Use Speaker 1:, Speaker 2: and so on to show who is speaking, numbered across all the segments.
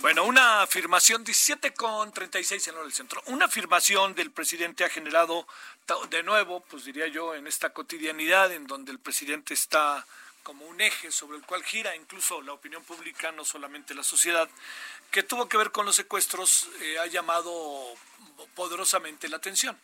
Speaker 1: Bueno, una afirmación 17 con 36 en el centro. Una afirmación del presidente ha generado de nuevo, pues diría yo, en esta cotidianidad en donde el presidente está como un eje sobre el cual gira incluso la opinión pública, no solamente la sociedad, que tuvo que ver con los secuestros, eh, ha llamado poderosamente la atención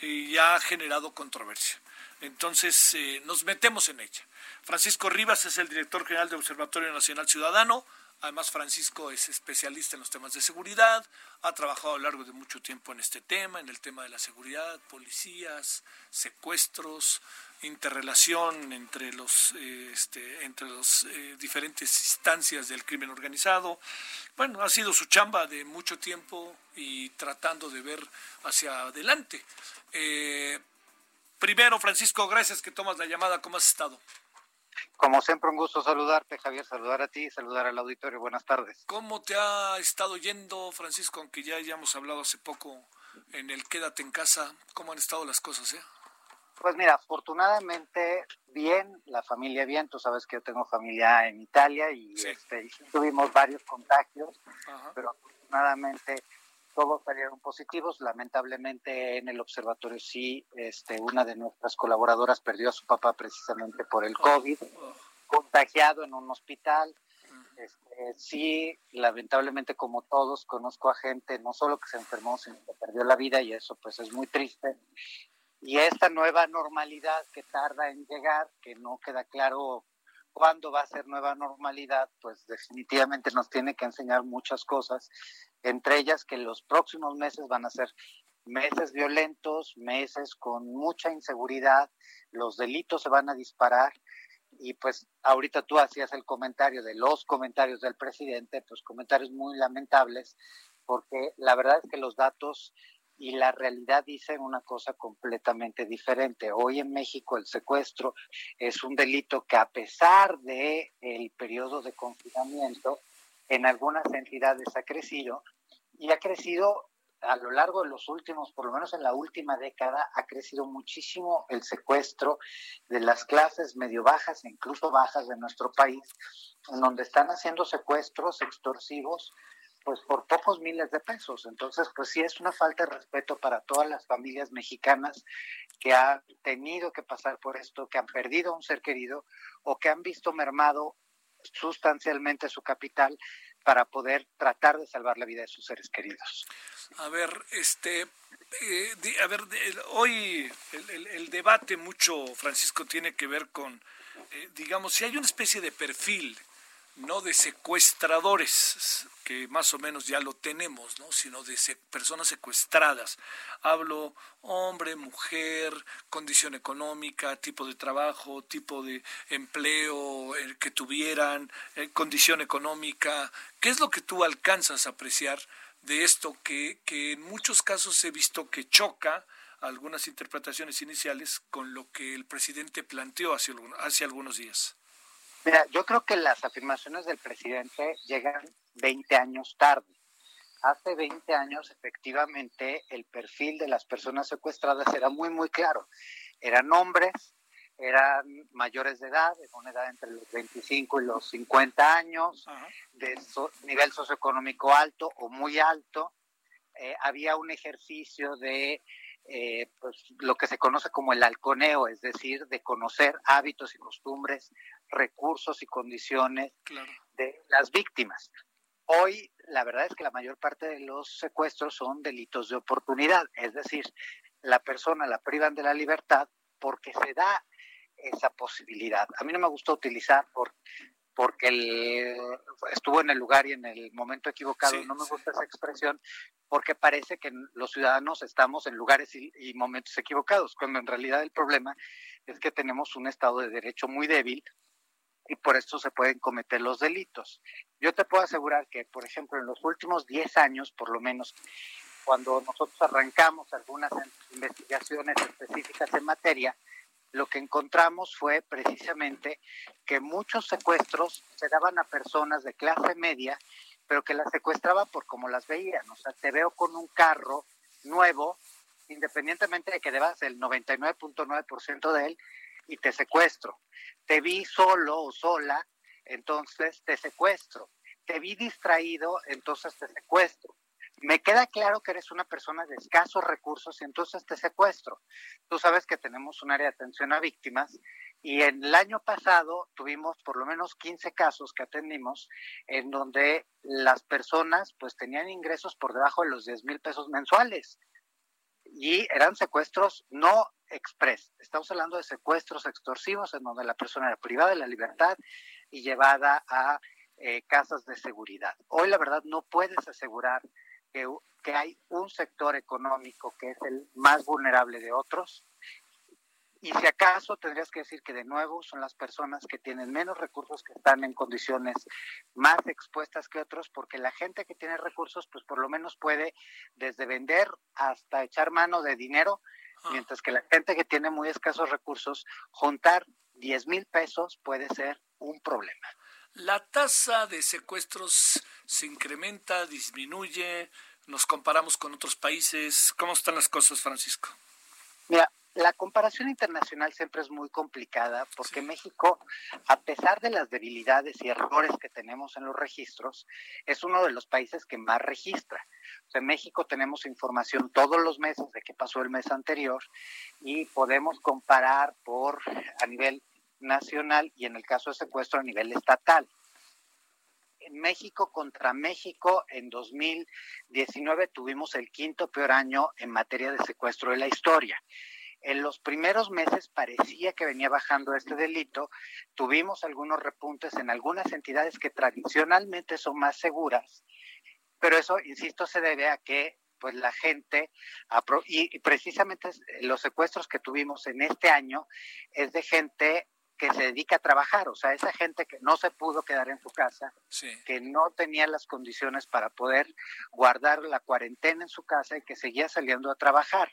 Speaker 1: y ha generado controversia. Entonces eh, nos metemos en ella. Francisco Rivas es el director general del Observatorio Nacional Ciudadano. Además, Francisco es especialista en los temas de seguridad, ha trabajado a lo largo de mucho tiempo en este tema, en el tema de la seguridad, policías, secuestros, interrelación entre los eh, este, entre los eh, diferentes instancias del crimen organizado. Bueno, ha sido su chamba de mucho tiempo y tratando de ver hacia adelante. Eh, primero, Francisco, gracias que tomas la llamada. ¿Cómo has estado?
Speaker 2: Como siempre, un gusto saludarte, Javier, saludar a ti, saludar al auditorio. Buenas tardes.
Speaker 1: ¿Cómo te ha estado yendo, Francisco? Aunque ya hayamos hablado hace poco en el Quédate en casa, ¿cómo han estado las cosas? Eh?
Speaker 2: Pues mira, afortunadamente bien, la familia bien, tú sabes que yo tengo familia en Italia y, este, tuvimos varios contagios, pero afortunadamente todos salieron positivos. Lamentablemente en el observatorio sí, este, una de nuestras colaboradoras perdió a su papá precisamente por el COVID, contagiado en un hospital. Este, sí, lamentablemente como todos, conozco a gente no solo que se enfermó, sino que perdió la vida y eso pues es muy triste. Y esta nueva normalidad que tarda en llegar, que no queda claro cuándo va a ser nueva normalidad, pues definitivamente nos tiene que enseñar muchas cosas, entre ellas que los próximos meses van a ser meses violentos, meses con mucha inseguridad, los delitos se van a disparar y pues ahorita tú hacías el comentario de los comentarios del presidente, pues comentarios muy lamentables, porque la verdad es que los datos y la realidad dicen una cosa completamente diferente. Hoy en México el secuestro es un delito que a pesar de el periodo de confinamiento en algunas entidades ha crecido y ha crecido a lo largo de los últimos, por lo menos en la última década, ha crecido muchísimo el secuestro de las clases medio bajas e incluso bajas de nuestro país, en donde están haciendo secuestros extorsivos pues por pocos miles de pesos. Entonces, pues sí es una falta de respeto para todas las familias mexicanas que han tenido que pasar por esto, que han perdido a un ser querido o que han visto mermado sustancialmente su capital para poder tratar de salvar la vida de sus seres queridos.
Speaker 1: A ver, este, eh, a ver, hoy el, debate mucho, Francisco, tiene que ver con, eh, digamos, si hay una especie de perfil no de secuestradores, que más o menos ya lo tenemos, ¿no? sino de personas secuestradas. Hablo hombre, mujer, condición económica, tipo de trabajo, tipo de empleo que tuvieran, eh, condición económica. ¿Qué es lo que tú alcanzas a apreciar de esto que, que en muchos casos he visto que choca algunas interpretaciones iniciales con lo que el presidente planteó hace, hace algunos días?
Speaker 2: Mira, yo creo que las afirmaciones del presidente llegan 20 años tarde. Hace 20 años, efectivamente, el perfil de las personas secuestradas era muy, muy claro. Eran hombres, eran mayores de edad, de una edad entre los 25 y los 50 años, de nivel socioeconómico alto o muy alto. Eh, había un ejercicio de eh, pues, lo que se conoce como el halconeo, es decir, de conocer hábitos y costumbres, recursos y condiciones de las víctimas. Hoy, la verdad es que la mayor parte de los secuestros son delitos de oportunidad, es decir, la persona la privan de la libertad porque se da esa posibilidad. A mí no me gusta utilizar por porque estuvo en el lugar y en el momento equivocado. no me gusta esa expresión porque parece que los ciudadanos estamos en lugares y, y, momentos equivocados, cuando en realidad el problema es que tenemos un Estado de Derecho muy débil y por esto se pueden cometer los delitos. Yo te puedo asegurar que, por ejemplo, en los últimos 10 años, por lo menos, cuando nosotros arrancamos algunas investigaciones específicas en materia, lo que encontramos fue precisamente que muchos secuestros se daban a personas de clase media, pero que las secuestraban por como las veían. O sea, te veo con un carro nuevo, independientemente de que debas el 99.9% de él, y te secuestro. Te vi solo o sola, entonces te secuestro. Te vi distraído, entonces te secuestro me queda claro que eres una persona de escasos recursos y entonces te secuestro. Tú sabes que tenemos un área de atención a víctimas y en el año pasado tuvimos por lo menos 15 casos que atendimos en donde las personas pues tenían ingresos por debajo de los 10 mil pesos mensuales y eran secuestros no express. Estamos hablando de secuestros extorsivos en donde la persona era privada de la libertad y llevada a eh, casas de seguridad. Hoy la verdad no puedes asegurar que, hay un sector económico que es el más vulnerable de otros. Y si acaso tendrías que decir que de nuevo son las personas que tienen menos recursos que están en condiciones más expuestas que otros, porque la gente que tiene recursos, pues por lo menos puede desde vender hasta echar mano de dinero, ah. mientras que la gente que tiene muy escasos recursos, juntar 10 mil pesos puede ser un problema.
Speaker 1: La tasa de secuestros se incrementa, disminuye, nos comparamos con otros países. ¿Cómo están las cosas, Francisco?
Speaker 2: Mira, la comparación internacional siempre es muy complicada porque México, a pesar de las debilidades y errores que tenemos en los registros, es uno de los países que más registra. en México tenemos información todos los meses de qué pasó el mes anterior y podemos comparar por a nivel nacional y en el caso de secuestro a nivel estatal. En México contra México en 2019 tuvimos el quinto peor año en materia de secuestro de la historia. En los primeros meses parecía que venía bajando este delito. Tuvimos algunos repuntes en algunas entidades que tradicionalmente son más seguras, pero eso, insisto, se debe a que pues la gente, y precisamente los secuestros que tuvimos en este año es de gente que se dedica a trabajar, o sea, esa gente que no se pudo quedar en su casa, que no tenía las condiciones para poder guardar la cuarentena en su casa y que seguía saliendo a trabajar.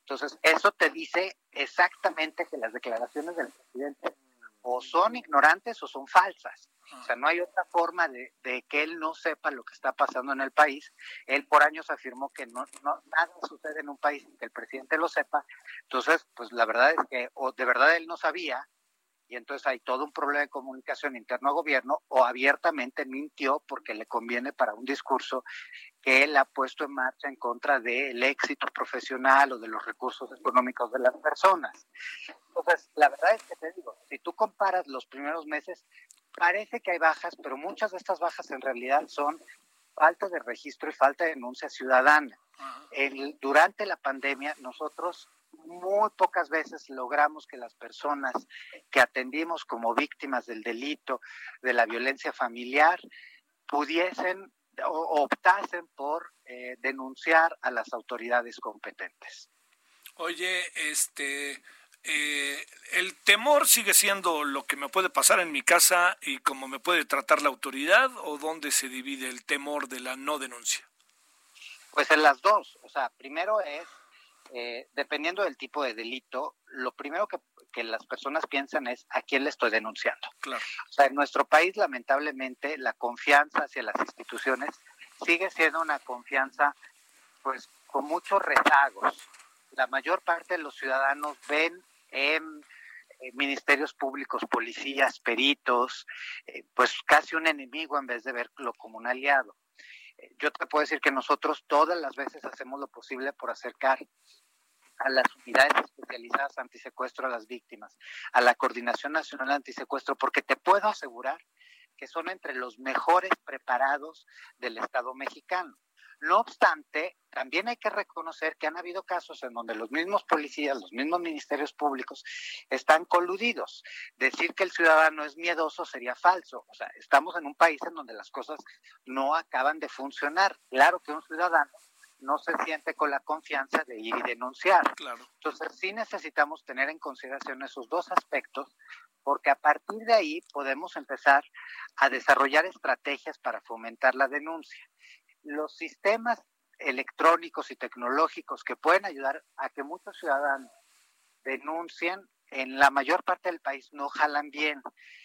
Speaker 2: Entonces, eso te dice exactamente que las declaraciones del presidente o son ignorantes o son falsas. O sea, no hay otra forma de, que él no sepa lo que está pasando en el país. Él por años afirmó que no, no nada sucede en un país sin que el presidente lo sepa. Entonces, pues la verdad es que o de verdad él no sabía y entonces hay todo un problema de comunicación interno a gobierno o abiertamente mintió porque le conviene para un discurso que él ha puesto en marcha en contra del éxito profesional o de los recursos económicos de las personas. Entonces, la verdad es que te digo, si tú comparas los primeros meses, parece que hay bajas, pero muchas de estas bajas en realidad son falta de registro y falta de denuncia ciudadana. El, durante la pandemia, nosotros muy pocas veces logramos que las personas que atendimos como víctimas del delito, de la violencia familiar, pudiesen o optasen por eh, denunciar a las autoridades competentes.
Speaker 1: Oye, este, eh, el temor sigue siendo lo que me puede pasar en mi casa y cómo me puede tratar la autoridad o dónde se divide el temor de la no denuncia.
Speaker 2: Pues en las dos, o sea, primero es eh, dependiendo del tipo de delito, lo primero que, las personas piensan es a quién le estoy denunciando.
Speaker 1: Claro.
Speaker 2: O sea, en nuestro país, lamentablemente, la confianza hacia las instituciones sigue siendo una confianza, pues, con muchos rezagos. La mayor parte de los ciudadanos ven en ministerios públicos, policías, peritos, eh, pues casi un enemigo en vez de verlo como un aliado yo te puedo decir que nosotros todas las veces hacemos lo posible por acercar a las unidades especializadas antisecuestro a las víctimas, a la Coordinación Nacional Antisecuestro, porque te puedo asegurar que son entre los mejores preparados del Estado mexicano. No obstante, también hay que reconocer que han habido casos en donde los mismos policías, los mismos ministerios públicos están coludidos. Decir que el ciudadano es miedoso sería falso. O sea, estamos en un país en donde las cosas no acaban de funcionar. Claro que un ciudadano no se siente con la confianza de ir y denunciar.
Speaker 1: Claro.
Speaker 2: Entonces sí necesitamos tener en consideración esos dos aspectos porque a partir de ahí podemos empezar a desarrollar estrategias para fomentar la denuncia. Los sistemas electrónicos y tecnológicos que pueden ayudar a que muchos ciudadanos denuncien en la mayor parte del país no jalan bien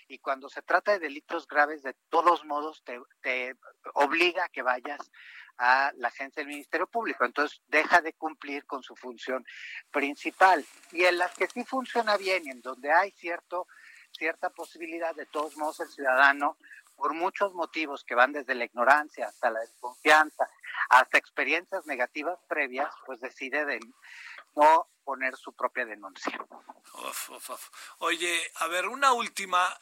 Speaker 2: y cuando se trata de delitos graves de todos modos te, obliga a que vayas a la agencia del Ministerio Público. Entonces deja de cumplir con su función principal. Y en las que sí funciona bien en donde hay cierto, cierta posibilidad, de todos modos el ciudadano, por muchos motivos que van desde la ignorancia hasta la desconfianza, hasta experiencias negativas previas, pues decide de no poner su propia denuncia.
Speaker 1: Oye, a ver, una última,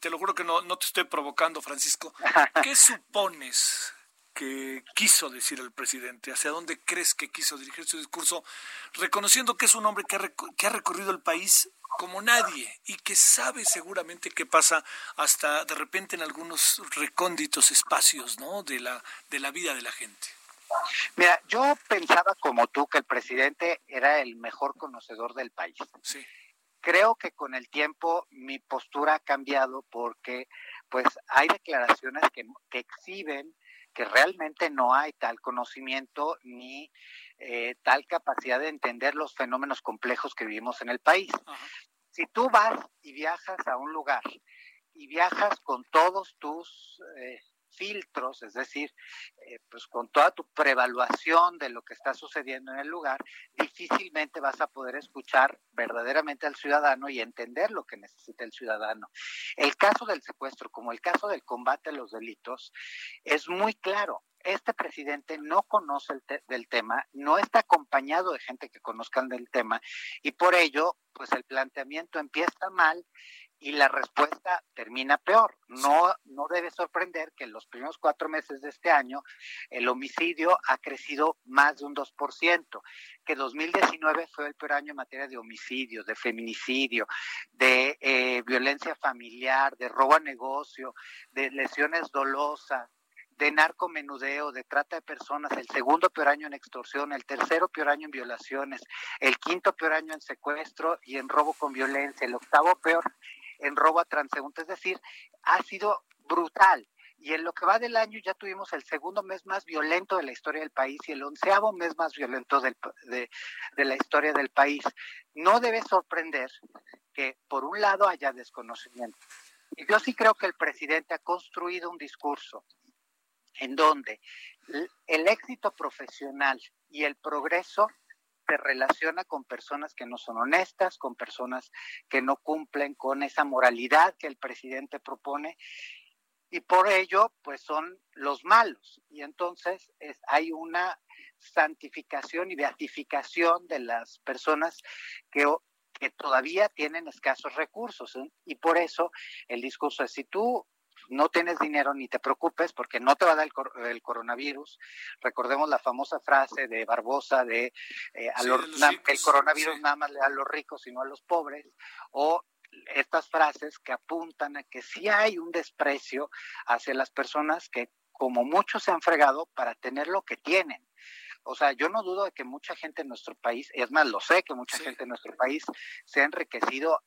Speaker 1: te lo juro que no, no te estoy provocando, Francisco. ¿Qué supones que quiso decir el presidente? ¿Hacia dónde crees que quiso dirigir su discurso? Reconociendo que es un hombre que ha, que ha recorrido el país como nadie y que sabe seguramente qué pasa hasta de repente en algunos recónditos espacios ¿no? de, la, de la vida de la gente.
Speaker 2: Mira, yo pensaba como tú que el presidente era el mejor conocedor del país.
Speaker 1: Sí.
Speaker 2: Creo que con el tiempo mi postura ha cambiado porque pues hay declaraciones que, que exhiben que realmente no hay tal conocimiento ni eh, tal capacidad de entender los fenómenos complejos que vivimos en el país. Si tú vas y viajas a un lugar y viajas con todos tus eh, filtros, es decir, eh, pues con toda tu prevaluación de lo que está sucediendo en el lugar, difícilmente vas a poder escuchar verdaderamente al ciudadano y entender lo que necesita el ciudadano. El caso del secuestro, como el caso del combate a los delitos, es muy claro este presidente no conoce el del tema, no está acompañado de gente que conozcan del tema y por ello, pues el planteamiento empieza mal y la respuesta termina peor. No, no debe sorprender que en los primeros cuatro meses de este año el homicidio ha crecido más de un 2%, que 2019 fue el peor año en materia de homicidio, de feminicidio, de eh, violencia familiar, de robo a negocio, de lesiones dolosas, de narcomenudeo, de trata de personas, el segundo peor año en extorsión, el tercero peor año en violaciones, el quinto peor año en secuestro y en robo con violencia, el octavo peor en robo a transeúnte, es decir, ha sido brutal. Y en lo que va del año ya tuvimos el segundo mes más violento de la historia del país y el onceavo mes más violento del, de, de la historia del país. No debe sorprender que por un lado haya desconocimiento. Y yo sí creo que el presidente ha construido un discurso en donde el éxito profesional y el progreso se relaciona con personas que no son honestas, con personas que no cumplen con esa moralidad que el presidente propone y por ello pues son los malos y entonces es, hay una santificación y beatificación de las personas que, que todavía tienen escasos recursos ¿eh? y por eso el discurso es si tú no tienes dinero ni te preocupes porque no te va a dar el, cor el coronavirus. Recordemos la famosa frase de Barbosa de eh, a sí, los, los ricos, el coronavirus sí. nada más le da a los ricos y no a los pobres o estas frases que apuntan a que sí hay un desprecio hacia las personas que como muchos se han fregado para tener lo que tienen. O sea, yo no dudo de que mucha gente en nuestro país, es más, lo sé que mucha sí. gente en nuestro país se ha enriquecido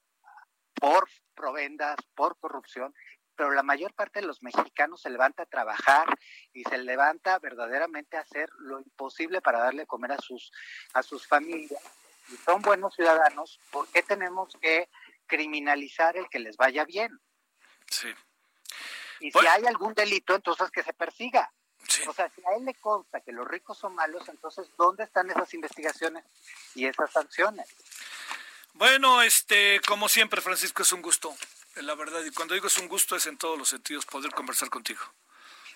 Speaker 2: por provendas, por corrupción, pero la mayor parte de los mexicanos se levanta a trabajar y se levanta verdaderamente a hacer lo imposible para darle comer a sus, a sus familias. Y son buenos ciudadanos, ¿por qué tenemos que criminalizar el que les vaya bien?
Speaker 1: Sí.
Speaker 2: Y si hay algún delito, entonces que se persiga. Sí. O sea, si a él le consta que los ricos son malos, entonces ¿dónde están esas investigaciones y esas sanciones?
Speaker 1: Bueno, este, como siempre, Francisco, es un gusto la verdad. Y cuando digo es un gusto, es en todos los sentidos poder conversar contigo.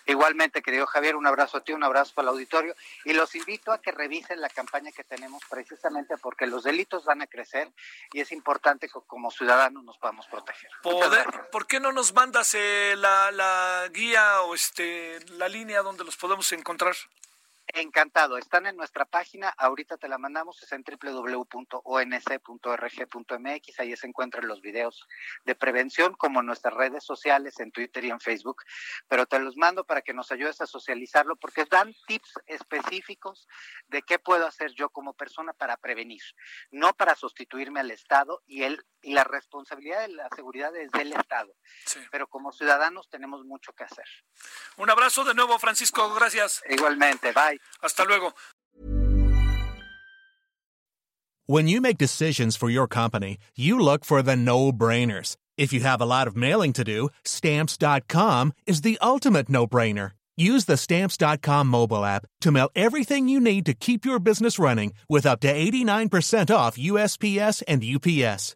Speaker 2: Igualmente, querido Javier, un abrazo a ti, un abrazo el auditorio y los invito a que revisen la campaña que tenemos precisamente porque los delitos van a crecer y es importante que como ciudadanos nos podamos proteger.
Speaker 1: Poder, ¿Por qué no nos mandas eh, la, la, guía o este la línea donde los podemos encontrar?
Speaker 2: Encantado. Están en nuestra página. Ahorita te la mandamos. Es en www.onc.rg.mx. Ahí se encuentran los videos de prevención, como en nuestras redes sociales, en Twitter y en Facebook. Pero te los mando para que nos ayudes a socializarlo, porque dan tips específicos de qué puedo hacer yo como persona para prevenir, no para sustituirme al Estado y él y la responsabilidad de la seguridad es del Estado. Pero como ciudadanos tenemos mucho que hacer.
Speaker 1: Un abrazo de nuevo, Francisco. Gracias.
Speaker 2: Igualmente. Bye.
Speaker 1: Hasta luego.
Speaker 3: When you make decisions for your company, you look for the no-brainers. If you have a lot of mailing to do, stamps.com is the ultimate no-brainer. Use the stamps.com mobile app to mail everything you need to keep your business running with up to 89% off USPS and UPS.